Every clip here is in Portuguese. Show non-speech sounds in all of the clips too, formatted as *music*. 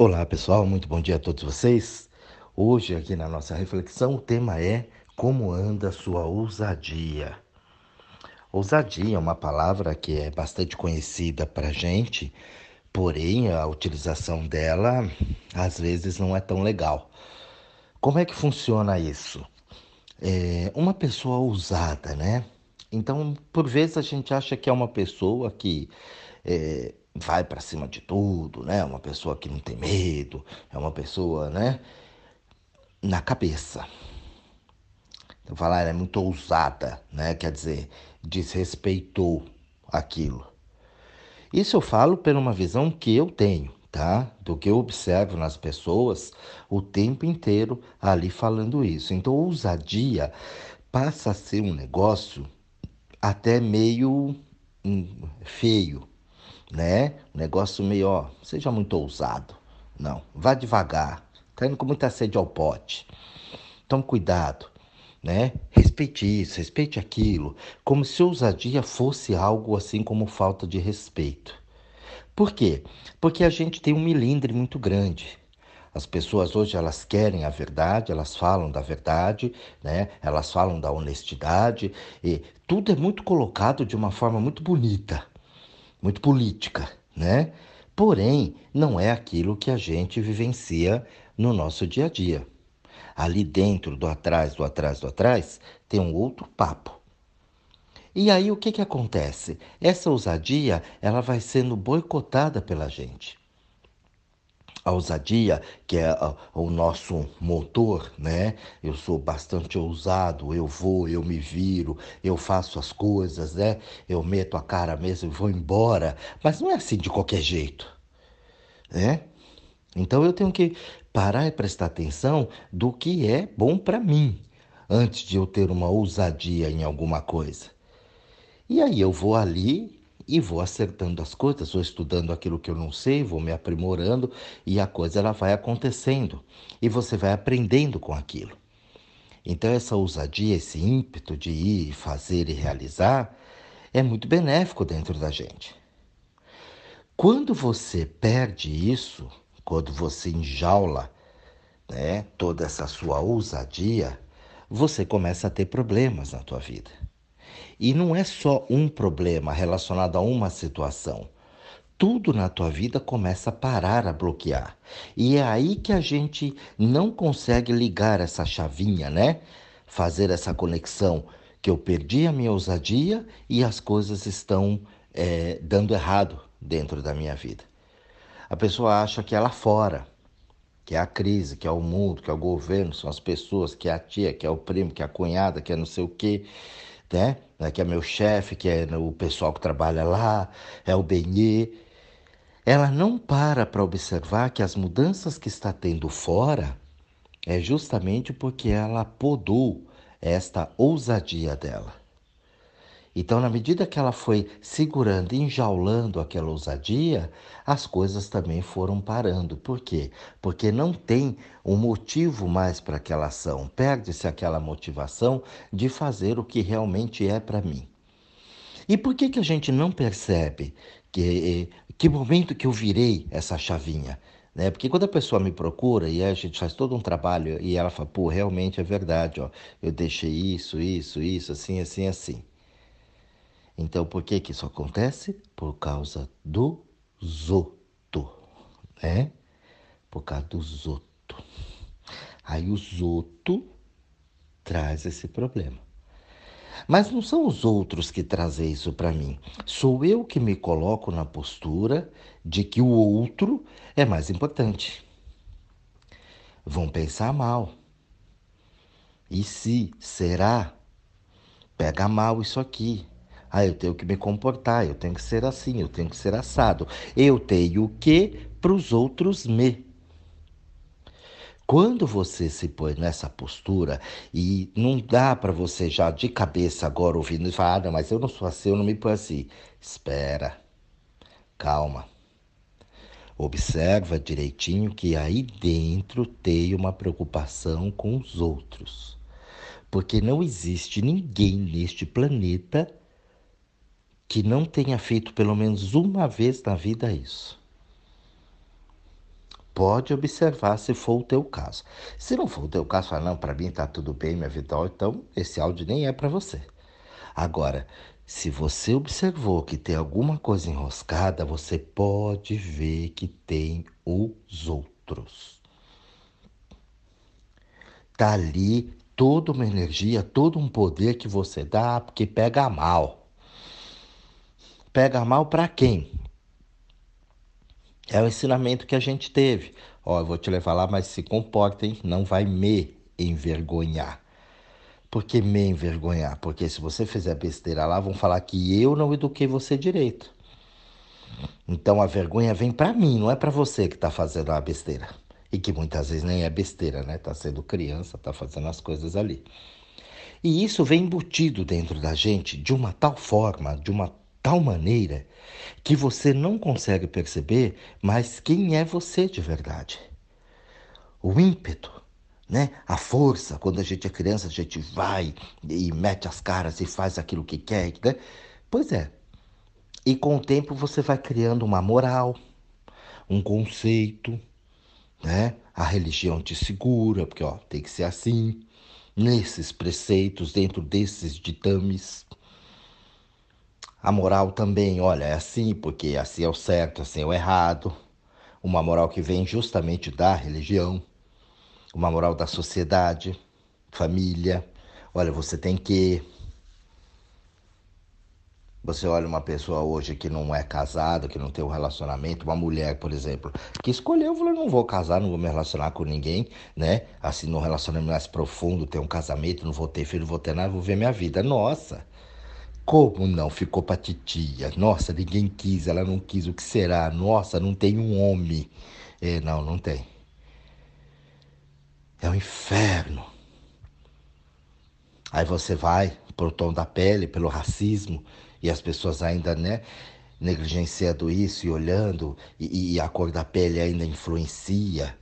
Olá pessoal, muito bom dia a todos vocês. Hoje, aqui na nossa reflexão, o tema é Como anda sua ousadia? Ousadia é uma palavra que é bastante conhecida para gente, porém a utilização dela às vezes não é tão legal. Como é que funciona isso? É uma pessoa ousada, né? Então, por vezes a gente acha que é uma pessoa que é, vai para cima de tudo, né? Uma pessoa que não tem medo, é uma pessoa, né? Na cabeça. Então, falar ela é muito ousada, né? Quer dizer, desrespeitou aquilo. Isso eu falo por uma visão que eu tenho, tá? Do que eu observo nas pessoas o tempo inteiro ali falando isso. Então, ousadia passa a ser um negócio até meio hum, feio, né? Um negócio meio, ó, seja muito ousado. Não, vá devagar. Tá indo com muita sede ao pote. Tome cuidado, né? Respeite isso, respeite aquilo, como se ousadia fosse algo assim como falta de respeito. Por quê? Porque a gente tem um milindre muito grande. As pessoas hoje elas querem a verdade, elas falam da verdade, né? Elas falam da honestidade e tudo é muito colocado de uma forma muito bonita muito política, né? Porém, não é aquilo que a gente vivencia no nosso dia a dia. Ali dentro do atrás, do atrás, do atrás, tem um outro papo. E aí o que, que acontece? Essa ousadia ela vai sendo boicotada pela gente a ousadia, que é o nosso motor, né? Eu sou bastante ousado, eu vou, eu me viro, eu faço as coisas, né? Eu meto a cara mesmo e vou embora. Mas não é assim de qualquer jeito, né? Então eu tenho que parar e prestar atenção do que é bom para mim, antes de eu ter uma ousadia em alguma coisa. E aí eu vou ali e vou acertando as coisas, vou estudando aquilo que eu não sei, vou me aprimorando e a coisa ela vai acontecendo e você vai aprendendo com aquilo. Então essa ousadia, esse ímpeto de ir, fazer e realizar é muito benéfico dentro da gente. Quando você perde isso, quando você enjaula né, toda essa sua ousadia, você começa a ter problemas na tua vida. E não é só um problema relacionado a uma situação. Tudo na tua vida começa a parar, a bloquear. E é aí que a gente não consegue ligar essa chavinha, né? Fazer essa conexão que eu perdi a minha ousadia e as coisas estão é, dando errado dentro da minha vida. A pessoa acha que é lá fora, que é a crise, que é o mundo, que é o governo, são as pessoas, que é a tia, que é o primo, que é a cunhada, que é não sei o quê né? Que é meu chefe, que é o pessoal que trabalha lá, é o Benê. Ela não para para observar que as mudanças que está tendo fora é justamente porque ela podou esta ousadia dela. Então, na medida que ela foi segurando, enjaulando aquela ousadia, as coisas também foram parando. Por quê? Porque não tem um motivo mais para aquela ação. Perde-se aquela motivação de fazer o que realmente é para mim. E por que, que a gente não percebe que, que momento que eu virei essa chavinha? Né? Porque quando a pessoa me procura e a gente faz todo um trabalho e ela fala, pô, realmente é verdade, ó, eu deixei isso, isso, isso, assim, assim, assim. Então, por que que isso acontece? Por causa do zoto, né? Por causa do zoto. Aí o zoto traz esse problema. Mas não são os outros que trazem isso para mim. Sou eu que me coloco na postura de que o outro é mais importante. Vão pensar mal. E se? Será? Pega mal isso aqui. Ah, eu tenho que me comportar, eu tenho que ser assim, eu tenho que ser assado. Eu tenho que para os outros me. Quando você se põe nessa postura e não dá para você já de cabeça agora ouvindo e falar, ah, mas eu não sou assim, eu não me põe assim. Espera, calma. Observa direitinho que aí dentro tem uma preocupação com os outros. Porque não existe ninguém neste planeta que não tenha feito pelo menos uma vez na vida isso. Pode observar se for o teu caso. Se não for o teu caso, fala, não, para mim tá tudo bem, minha vida, então esse áudio nem é para você. Agora, se você observou que tem alguma coisa enroscada, você pode ver que tem os outros. Tá ali toda uma energia, todo um poder que você dá, porque pega mal. Pega mal para quem? É o ensinamento que a gente teve. Ó, eu vou te levar lá, mas se comportem, não vai me envergonhar. Por que me envergonhar? Porque se você fizer besteira lá, vão falar que eu não eduquei você direito. Então a vergonha vem para mim, não é para você que está fazendo a besteira. E que muitas vezes nem é besteira, né? Tá sendo criança, tá fazendo as coisas ali. E isso vem embutido dentro da gente de uma tal forma, de uma tal maneira que você não consegue perceber mais quem é você de verdade. O ímpeto, né? A força, quando a gente é criança, a gente vai e mete as caras e faz aquilo que quer, né? Pois é. E com o tempo você vai criando uma moral, um conceito, né? A religião te segura, porque ó, tem que ser assim, nesses preceitos, dentro desses ditames. A moral também, olha, é assim, porque assim é o certo, assim é o errado. Uma moral que vem justamente da religião, uma moral da sociedade, família. Olha, você tem que. Você olha uma pessoa hoje que não é casada, que não tem um relacionamento, uma mulher, por exemplo, que escolheu, falou, não vou casar, não vou me relacionar com ninguém, né? Assim, num relacionamento mais profundo, ter um casamento, não vou ter filho, não vou ter nada, vou ver minha vida. Nossa! Como não ficou pra titia? Nossa, ninguém quis, ela não quis, o que será? Nossa, não tem um homem. É, não, não tem. É um inferno. Aí você vai pro tom da pele, pelo racismo, e as pessoas ainda, né, negligenciando isso e olhando, e, e a cor da pele ainda influencia.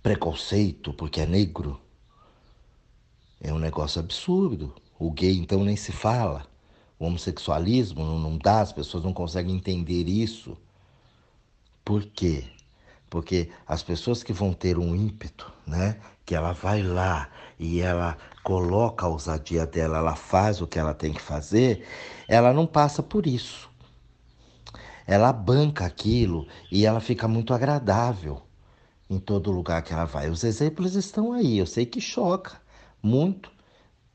Preconceito porque é negro. É um negócio absurdo. O gay, então, nem se fala. O homossexualismo não, não dá, as pessoas não conseguem entender isso. Por quê? Porque as pessoas que vão ter um ímpeto, né? Que ela vai lá e ela coloca a ousadia dela, ela faz o que ela tem que fazer, ela não passa por isso. Ela banca aquilo e ela fica muito agradável em todo lugar que ela vai. Os exemplos estão aí, eu sei que choca muito,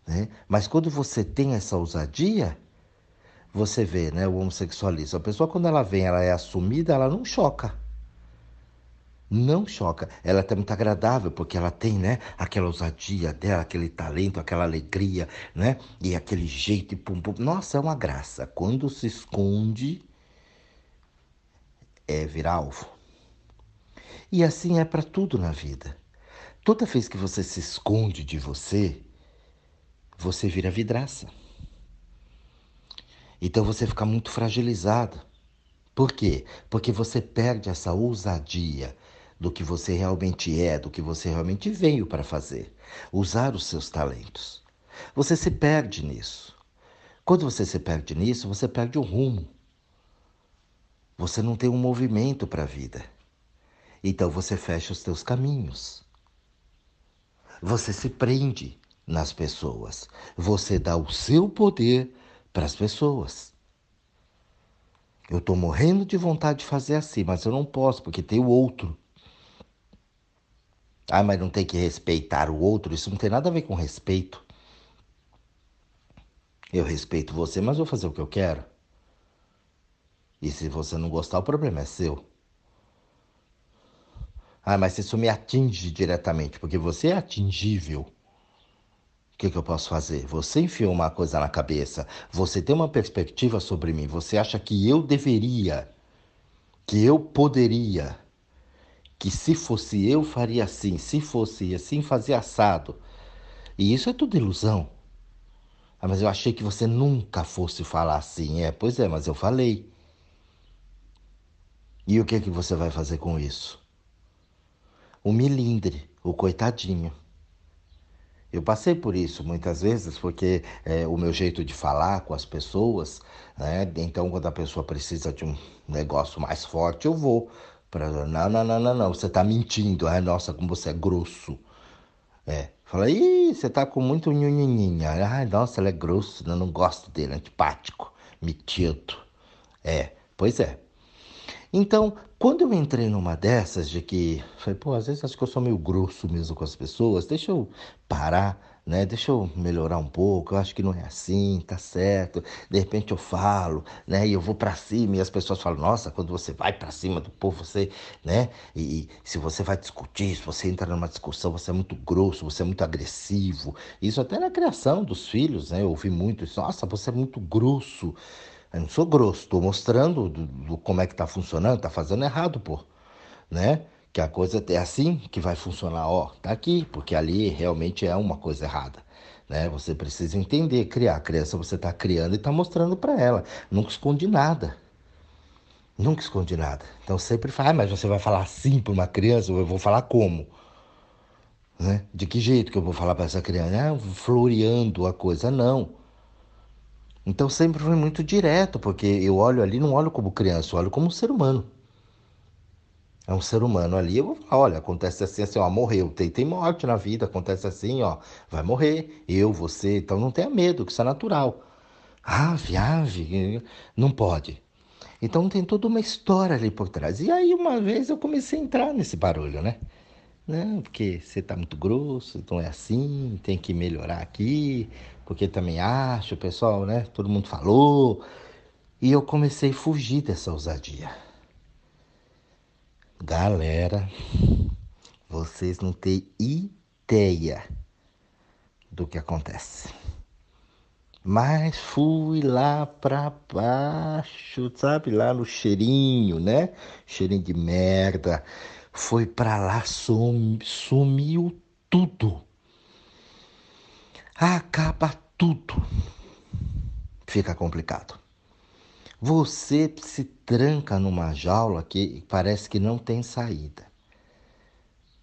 né? Mas quando você tem essa ousadia, você vê né, o homossexualismo. A pessoa, quando ela vem, ela é assumida, ela não choca. Não choca. Ela é muito agradável, porque ela tem né, aquela ousadia dela, aquele talento, aquela alegria, né? E aquele jeito e pum, pum. Nossa, é uma graça. Quando se esconde, é virar alvo. E assim é para tudo na vida. Toda vez que você se esconde de você, você vira vidraça. Então você fica muito fragilizado. Por quê? Porque você perde essa ousadia do que você realmente é, do que você realmente veio para fazer. Usar os seus talentos. Você se perde nisso. Quando você se perde nisso, você perde o rumo. Você não tem um movimento para a vida. Então você fecha os teus caminhos. Você se prende nas pessoas. Você dá o seu poder para as pessoas. Eu estou morrendo de vontade de fazer assim, mas eu não posso porque tem o outro. Ah, mas não tem que respeitar o outro. Isso não tem nada a ver com respeito. Eu respeito você, mas vou fazer o que eu quero. E se você não gostar, o problema é seu. Ah, mas isso me atinge diretamente, porque você é atingível. O que, que eu posso fazer? Você enfiou uma coisa na cabeça, você tem uma perspectiva sobre mim, você acha que eu deveria, que eu poderia, que se fosse eu faria assim, se fosse assim fazia assado. E isso é tudo ilusão. Ah, mas eu achei que você nunca fosse falar assim. É, pois é, mas eu falei. E o que, que você vai fazer com isso? O milindre, o coitadinho. Eu passei por isso muitas vezes, porque é, o meu jeito de falar com as pessoas, né? Então, quando a pessoa precisa de um negócio mais forte, eu vou Pra, não, não, não, não, não, você tá mentindo. Ai, nossa, como você é grosso. É. Fala, ih, você tá com muito nhunhinha. Ai, nossa, ele é grosso, eu não gosto dele, antipático, metido. É, pois é. Então, quando eu entrei numa dessas de que, falei, pô, às vezes acho que eu sou meio grosso mesmo com as pessoas, deixa eu parar, né? Deixa eu melhorar um pouco. Eu acho que não é assim, tá certo. De repente eu falo, né? E eu vou para cima e as pessoas falam: "Nossa, quando você vai para cima do povo, você, né? E, e, se você vai discutir, se você entra numa discussão, você é muito grosso, você é muito agressivo". Isso até na criação dos filhos, né? Eu ouvi muito isso: "Nossa, você é muito grosso". Eu não sou grosso, estou mostrando do, do, como é que está funcionando, está fazendo errado, pô, né? Que a coisa é assim que vai funcionar, ó, tá aqui, porque ali realmente é uma coisa errada, né? Você precisa entender, criar. A criança você está criando e está mostrando para ela, nunca esconde nada. Nunca esconde nada. Então sempre fala, ah, mas você vai falar assim para uma criança, eu vou falar como? Né? De que jeito que eu vou falar para essa criança? Ah, floreando a coisa, não. Então sempre foi muito direto, porque eu olho ali, não olho como criança, eu olho como um ser humano. É um ser humano ali, eu vou falar, olha, acontece assim, assim, ó, morreu, tem, tem morte na vida, acontece assim, ó, vai morrer, eu, você, então não tenha medo, que isso é natural. Ah, viagem, não pode. Então tem toda uma história ali por trás. E aí uma vez eu comecei a entrar nesse barulho, né? Não, porque você tá muito grosso, então é assim, tem que melhorar aqui, porque também acho, pessoal, né? Todo mundo falou. E eu comecei a fugir dessa ousadia. Galera, vocês não têm ideia do que acontece. Mas fui lá pra baixo, sabe? Lá no cheirinho, né? Cheirinho de merda. Foi pra lá, sum, sumiu tudo acaba tudo. Fica complicado. Você se tranca numa jaula que parece que não tem saída.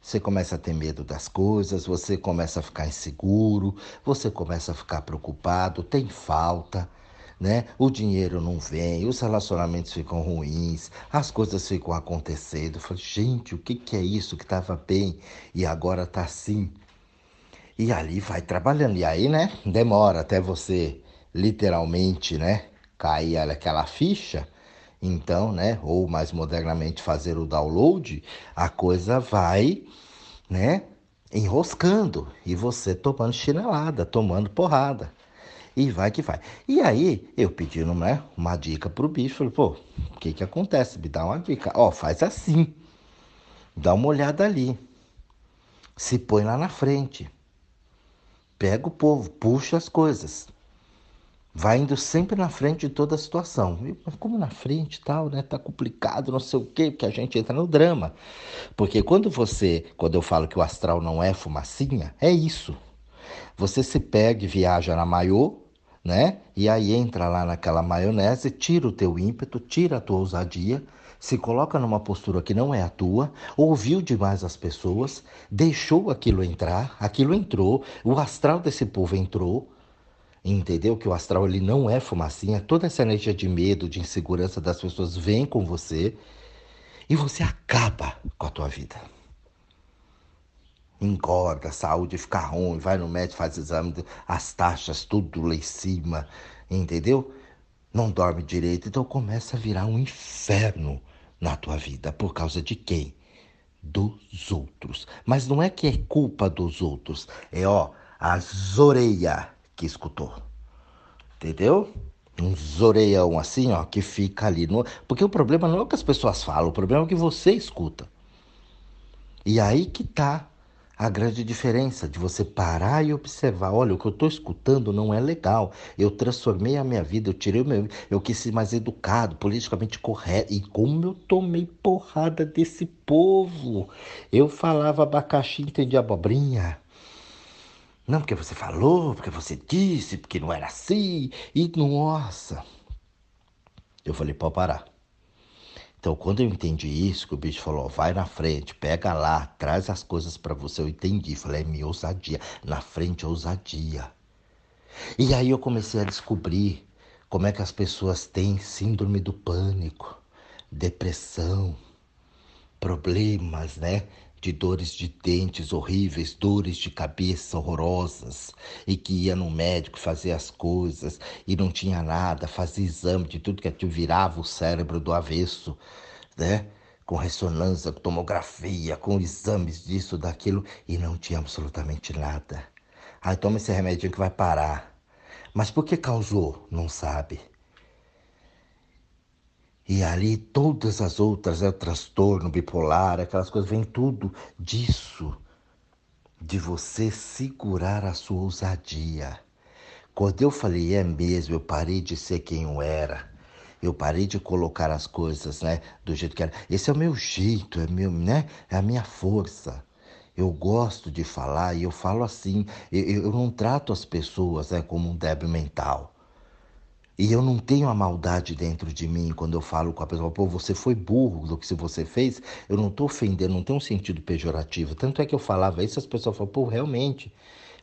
Você começa a ter medo das coisas, você começa a ficar inseguro, você começa a ficar preocupado, tem falta, né? O dinheiro não vem, os relacionamentos ficam ruins, as coisas ficam acontecendo. Falo, gente, o que, que é isso que estava bem e agora está assim? E ali vai trabalhando. E aí, né, demora até você literalmente, né, cair aquela ficha. Então, né, ou mais modernamente fazer o download, a coisa vai, né, enroscando e você tomando chinelada, tomando porrada. E vai que vai. E aí, eu pedi né, uma dica pro bicho, falei, pô, o que que acontece? Me dá uma dica. Ó, faz assim. Dá uma olhada ali. Se põe lá na frente pega o povo, puxa as coisas. Vai indo sempre na frente de toda a situação. Mas como na frente tal, né? Tá complicado, não sei o quê, porque a gente entra no drama. Porque quando você, quando eu falo que o astral não é fumacinha, é isso. Você se pega e viaja na maiô, né? E aí entra lá naquela maionese, tira o teu ímpeto, tira a tua ousadia, se coloca numa postura que não é a tua, ouviu demais as pessoas, deixou aquilo entrar, aquilo entrou, o astral desse povo entrou, entendeu? Que o astral ele não é fumacinha, toda essa energia de medo, de insegurança das pessoas vem com você e você acaba com a tua vida. Engorda, saúde fica ruim, vai no médico, faz exame, as taxas tudo lá em cima, entendeu? Não dorme direito, então começa a virar um inferno na tua vida. Por causa de quem? Dos outros. Mas não é que é culpa dos outros. É, ó, a zoreia que escutou. Entendeu? Um zoreião assim, ó, que fica ali. No... Porque o problema não é o que as pessoas falam, o problema é o que você escuta. E aí que tá a grande diferença de você parar e observar, olha, o que eu estou escutando não é legal. Eu transformei a minha vida, eu tirei o meu, eu quis ser mais educado, politicamente correto. E como eu tomei porrada desse povo. Eu falava abacaxi, entendi abobrinha. Não, porque você falou, porque você disse, porque não era assim. E nossa. Eu falei, pode parar. Então, quando eu entendi isso, que o bicho falou, vai na frente, pega lá, traz as coisas para você, eu entendi. Falei, é minha ousadia. Na frente é ousadia. E aí eu comecei a descobrir como é que as pessoas têm síndrome do pânico, depressão, problemas, né? De dores de dentes horríveis, dores de cabeça horrorosas, e que ia no médico fazer as coisas e não tinha nada, fazia exame de tudo que te virava o cérebro do avesso, né? Com ressonância, com tomografia, com exames disso, daquilo, e não tinha absolutamente nada. Aí toma esse remédio que vai parar. Mas por que causou? Não sabe. E ali todas as outras, é o transtorno bipolar, aquelas coisas, vem tudo disso, de você segurar a sua ousadia. Quando eu falei, é mesmo, eu parei de ser quem eu era. Eu parei de colocar as coisas, né, do jeito que era. Esse é o meu jeito, é meu, né, é a minha força. Eu gosto de falar e eu falo assim. Eu, eu não trato as pessoas né, como um débil mental. E eu não tenho a maldade dentro de mim quando eu falo com a pessoa, pô, você foi burro do que você fez. Eu não estou ofendendo, não tem um sentido pejorativo. Tanto é que eu falava isso, as pessoas falam, pô, realmente,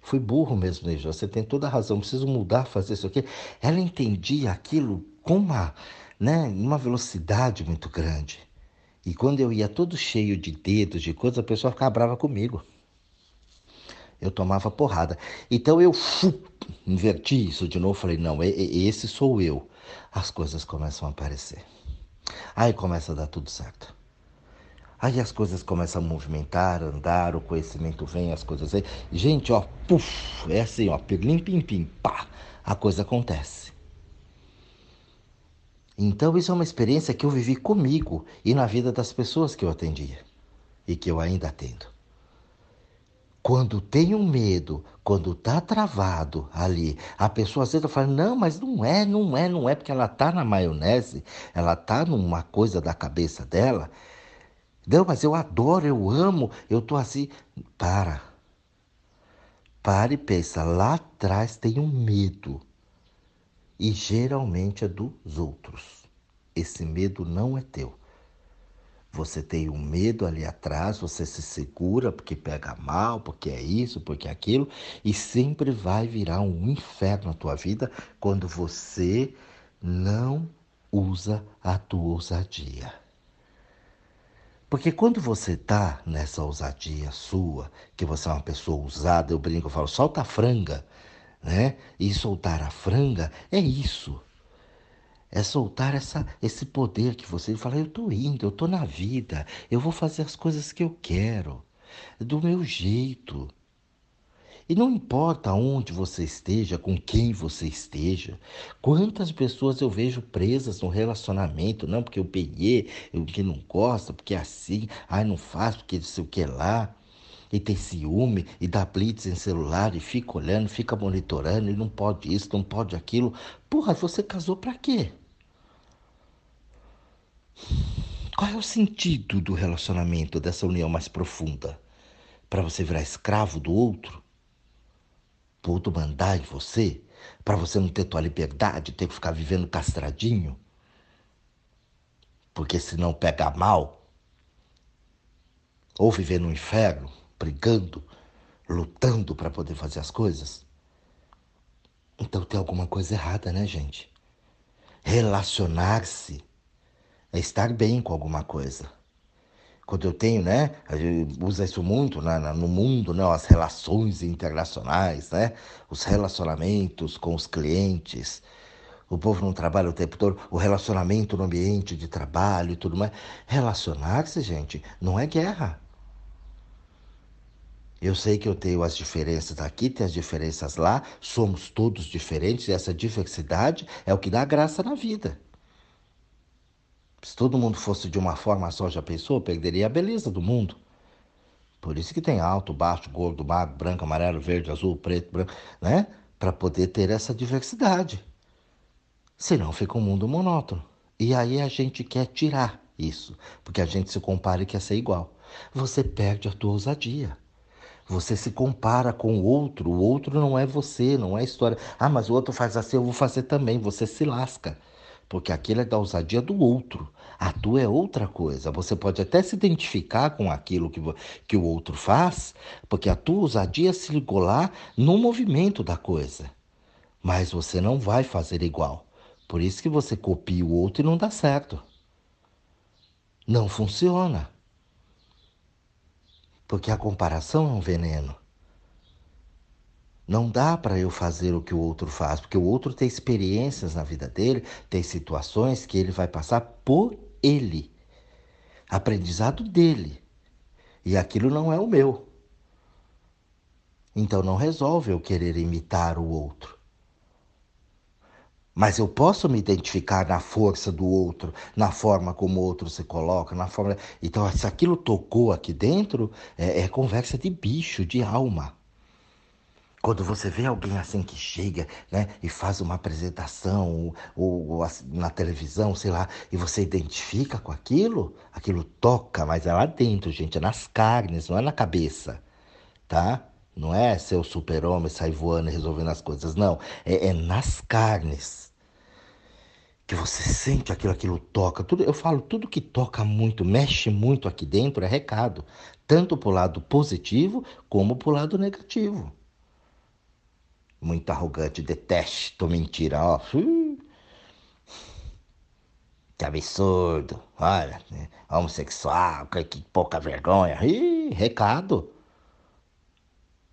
fui burro mesmo, né, Você tem toda a razão, preciso mudar, fazer isso aqui. Ela entendia aquilo com uma, né, uma velocidade muito grande. E quando eu ia todo cheio de dedos, de coisas, a pessoa ficava brava comigo eu tomava porrada. Então eu fu, inverti isso de novo, falei, não, esse sou eu. As coisas começam a aparecer. Aí começa a dar tudo certo. Aí as coisas começam a movimentar, andar, o conhecimento vem, as coisas vêm. Gente, ó, puf, é assim, ó, pirlim, pim, pim, pá, a coisa acontece. Então isso é uma experiência que eu vivi comigo e na vida das pessoas que eu atendia e que eu ainda atendo. Quando tem um medo, quando tá travado ali, a pessoa às vezes fala: não, mas não é, não é, não é, porque ela tá na maionese, ela tá numa coisa da cabeça dela. Não, mas eu adoro, eu amo, eu tô assim. Para. Para e pensa, lá atrás tem um medo. E geralmente é dos outros. Esse medo não é teu. Você tem um medo ali atrás, você se segura porque pega mal, porque é isso, porque é aquilo, e sempre vai virar um inferno na tua vida quando você não usa a tua ousadia. Porque quando você tá nessa ousadia sua, que você é uma pessoa ousada, eu brinco, eu falo, solta a franga, né? E soltar a franga é isso. É soltar essa, esse poder que você fala, eu estou indo, eu estou na vida, eu vou fazer as coisas que eu quero, do meu jeito. E não importa onde você esteja, com quem você esteja, quantas pessoas eu vejo presas no relacionamento, não porque eu peguei, eu que não gosta, porque é assim, ai não faz, porque não sei o que lá e tem ciúme e dá blitz em celular e fica olhando, fica monitorando e não pode isso, não pode aquilo. Porra, você casou para quê? Qual é o sentido do relacionamento, dessa união mais profunda? Para você virar escravo do outro? Para o outro mandar em você? Para você não ter tua liberdade, ter que ficar vivendo castradinho? Porque senão pega mal? Ou viver no inferno, brigando, lutando para poder fazer as coisas? Então tem alguma coisa errada, né, gente? Relacionar-se é estar bem com alguma coisa. Quando eu tenho, né, a gente usa isso muito né, no mundo, né, as relações internacionais, né, os relacionamentos com os clientes. O povo não trabalha o tempo todo, o relacionamento no ambiente de trabalho e tudo mais. Relacionar-se, gente, não é guerra. Eu sei que eu tenho as diferenças aqui, tem as diferenças lá, somos todos diferentes, e essa diversidade é o que dá graça na vida. Se todo mundo fosse de uma forma só, já pensou? Perderia a beleza do mundo. Por isso que tem alto, baixo, gordo, magro, branco, amarelo, verde, azul, preto, branco, né? Para poder ter essa diversidade. Senão fica um mundo monótono. E aí a gente quer tirar isso, porque a gente se compara e quer ser igual. Você perde a tua ousadia. Você se compara com o outro, o outro não é você, não é história. Ah, mas o outro faz assim, eu vou fazer também. Você se lasca porque aquilo é da ousadia do outro. A tua é outra coisa. Você pode até se identificar com aquilo que, que o outro faz, porque a tua ousadia se ligou lá no movimento da coisa. Mas você não vai fazer igual. Por isso que você copia o outro e não dá certo. Não funciona. Porque a comparação é um veneno. Não dá para eu fazer o que o outro faz, porque o outro tem experiências na vida dele, tem situações que ele vai passar por ele, aprendizado dele. E aquilo não é o meu. Então não resolve eu querer imitar o outro. Mas eu posso me identificar na força do outro, na forma como o outro se coloca, na forma. Então, se aquilo tocou aqui dentro, é, é conversa de bicho, de alma. Quando você vê alguém assim que chega né, e faz uma apresentação ou, ou, na televisão, sei lá, e você identifica com aquilo, aquilo toca, mas é lá dentro, gente, é nas carnes, não é na cabeça, tá? Não é ser o super-homem, sair voando e resolvendo as coisas, não. É, é nas carnes que você sente aquilo, aquilo toca. Tudo, eu falo, tudo que toca muito, mexe muito aqui dentro é recado, tanto para o lado positivo como para o lado negativo muito arrogante, detesto mentira, ó. Que absurdo, olha, né? homossexual, que, que pouca vergonha. Ih, recado.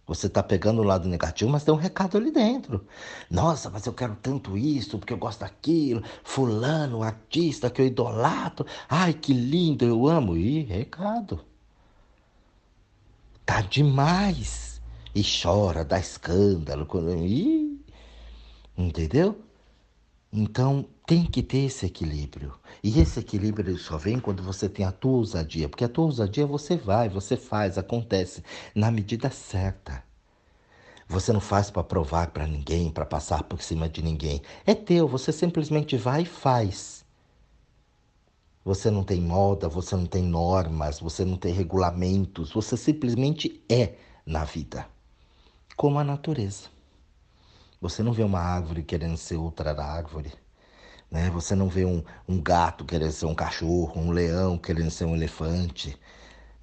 Você está pegando o lado negativo, mas tem um recado ali dentro. Nossa, mas eu quero tanto isso, porque eu gosto daquilo. Fulano, artista que eu idolatro. Ai, que lindo, eu amo. Ih, recado. Tá demais e chora, dá escândalo. Ih, entendeu? Então tem que ter esse equilíbrio. E esse equilíbrio só vem quando você tem a tua ousadia. Porque a tua ousadia você vai, você faz, acontece na medida certa. Você não faz para provar para ninguém, para passar por cima de ninguém. É teu, você simplesmente vai e faz. Você não tem moda, você não tem normas, você não tem regulamentos, você simplesmente é na vida como a natureza. Você não vê uma árvore querendo ser outra árvore. Né? Você não vê um, um gato querendo ser um cachorro, um leão querendo ser um elefante,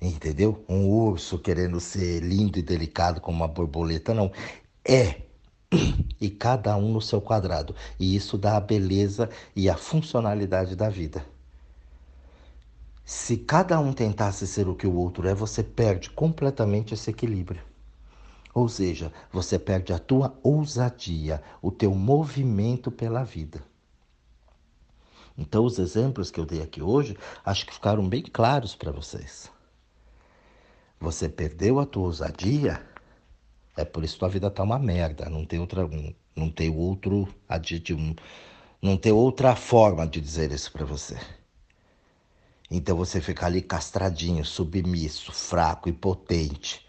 entendeu? Um urso querendo ser lindo e delicado como uma borboleta. Não. É. *clears throat* E cada um no seu quadrado. E isso dá a beleza e a funcionalidade da vida. Se cada um tentasse ser o que o outro é, você perde completamente esse equilíbrio. Ou seja, você perde a tua ousadia, o teu movimento pela vida. Então, os exemplos que eu dei aqui hoje, acho que ficaram bem claros para vocês. Você perdeu a tua ousadia, é por isso que tua vida tá uma merda, não tem outra, não tem outro adjetivo, não tem outra forma de dizer isso para você. Então você fica ali castradinho, submisso, fraco, impotente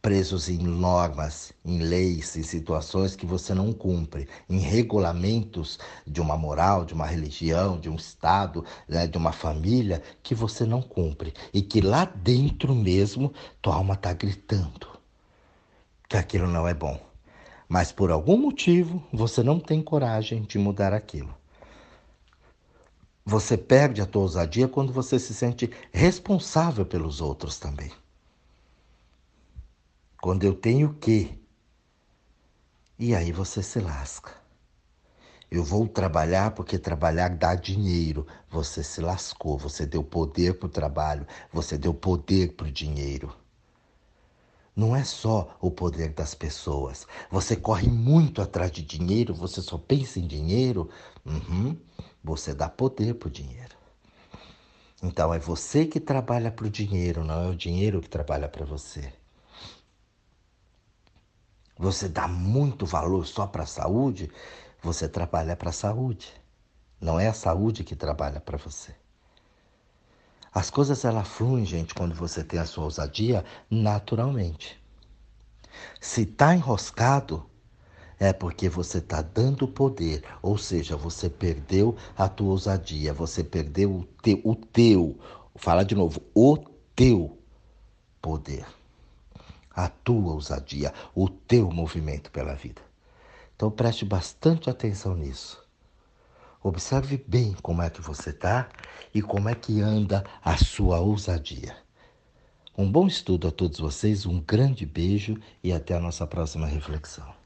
presos em normas, em leis, em situações que você não cumpre, em regulamentos de uma moral, de uma religião, de um Estado, né, de uma família que você não cumpre e que lá dentro mesmo tua alma está gritando que aquilo não é bom. Mas por algum motivo você não tem coragem de mudar aquilo. Você perde a tua ousadia quando você se sente responsável pelos outros também. Quando eu tenho que. E aí você se lasca. Eu vou trabalhar porque trabalhar dá dinheiro. Você se lascou, você deu poder para o trabalho, você deu poder para o dinheiro. Não é só o poder das pessoas. Você corre muito atrás de dinheiro, você só pensa em dinheiro. Uhum. Você dá poder para o dinheiro. Então é você que trabalha para o dinheiro, não é o dinheiro que trabalha para você você dá muito valor só para a saúde, você trabalha para a saúde. Não é a saúde que trabalha para você. As coisas elas fluem, gente, quando você tem a sua ousadia naturalmente. Se está enroscado, é porque você está dando poder, ou seja, você perdeu a tua ousadia, você perdeu o teu, o teu, fala de novo, o teu poder a tua ousadia, o teu movimento pela vida. Então preste bastante atenção nisso. Observe bem como é que você está e como é que anda a sua ousadia. Um bom estudo a todos vocês, um grande beijo e até a nossa próxima reflexão.